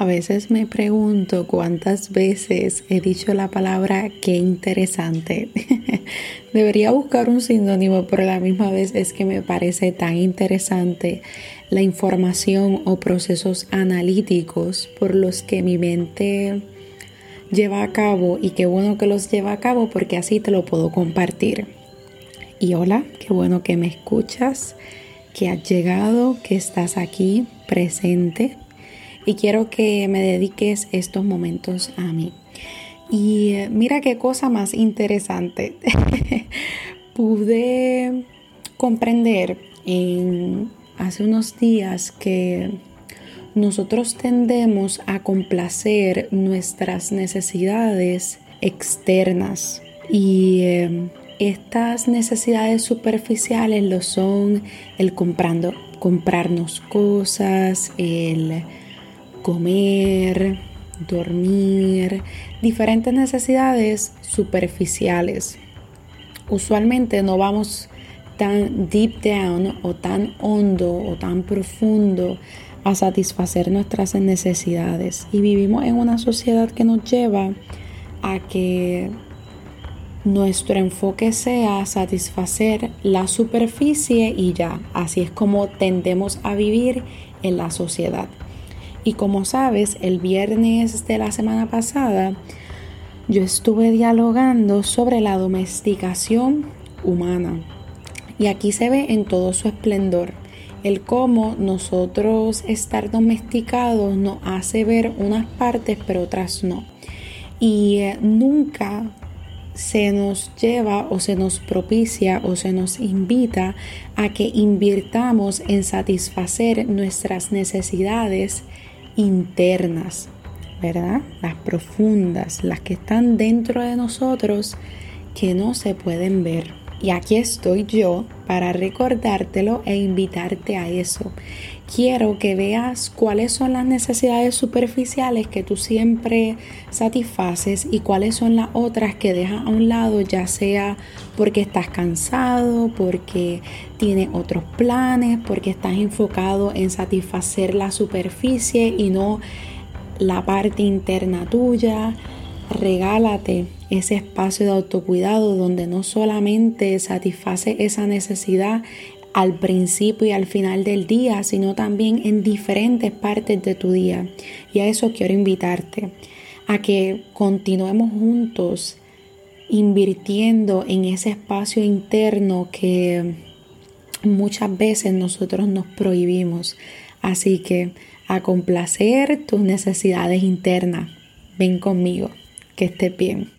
A veces me pregunto cuántas veces he dicho la palabra qué interesante. Debería buscar un sinónimo, pero a la misma vez es que me parece tan interesante la información o procesos analíticos por los que mi mente lleva a cabo y qué bueno que los lleva a cabo porque así te lo puedo compartir. Y hola, qué bueno que me escuchas, que has llegado, que estás aquí presente y quiero que me dediques estos momentos a mí. Y eh, mira qué cosa más interesante. Pude comprender en hace unos días que nosotros tendemos a complacer nuestras necesidades externas y eh, estas necesidades superficiales lo son el comprando, comprarnos cosas, el comer, dormir, diferentes necesidades superficiales. Usualmente no vamos tan deep down o tan hondo o tan profundo a satisfacer nuestras necesidades y vivimos en una sociedad que nos lleva a que nuestro enfoque sea satisfacer la superficie y ya, así es como tendemos a vivir en la sociedad. Y como sabes, el viernes de la semana pasada yo estuve dialogando sobre la domesticación humana. Y aquí se ve en todo su esplendor el cómo nosotros estar domesticados nos hace ver unas partes pero otras no. Y eh, nunca se nos lleva o se nos propicia o se nos invita a que invirtamos en satisfacer nuestras necesidades internas, ¿verdad? Las profundas, las que están dentro de nosotros que no se pueden ver. Y aquí estoy yo para recordártelo e invitarte a eso. Quiero que veas cuáles son las necesidades superficiales que tú siempre satisfaces y cuáles son las otras que dejas a un lado, ya sea porque estás cansado, porque tienes otros planes, porque estás enfocado en satisfacer la superficie y no la parte interna tuya. Regálate ese espacio de autocuidado donde no solamente satisface esa necesidad al principio y al final del día, sino también en diferentes partes de tu día. Y a eso quiero invitarte, a que continuemos juntos invirtiendo en ese espacio interno que muchas veces nosotros nos prohibimos. Así que a complacer tus necesidades internas. Ven conmigo, que estés bien.